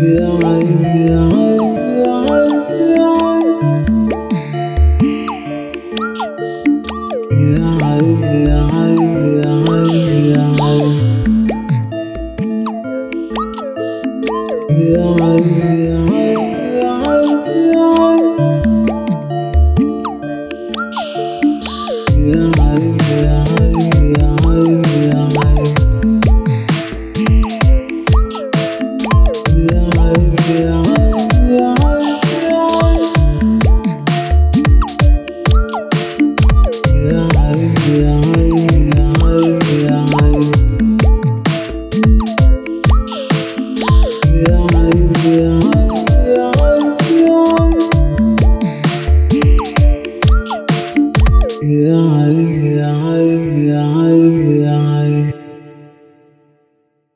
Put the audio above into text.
Yeah. في عيني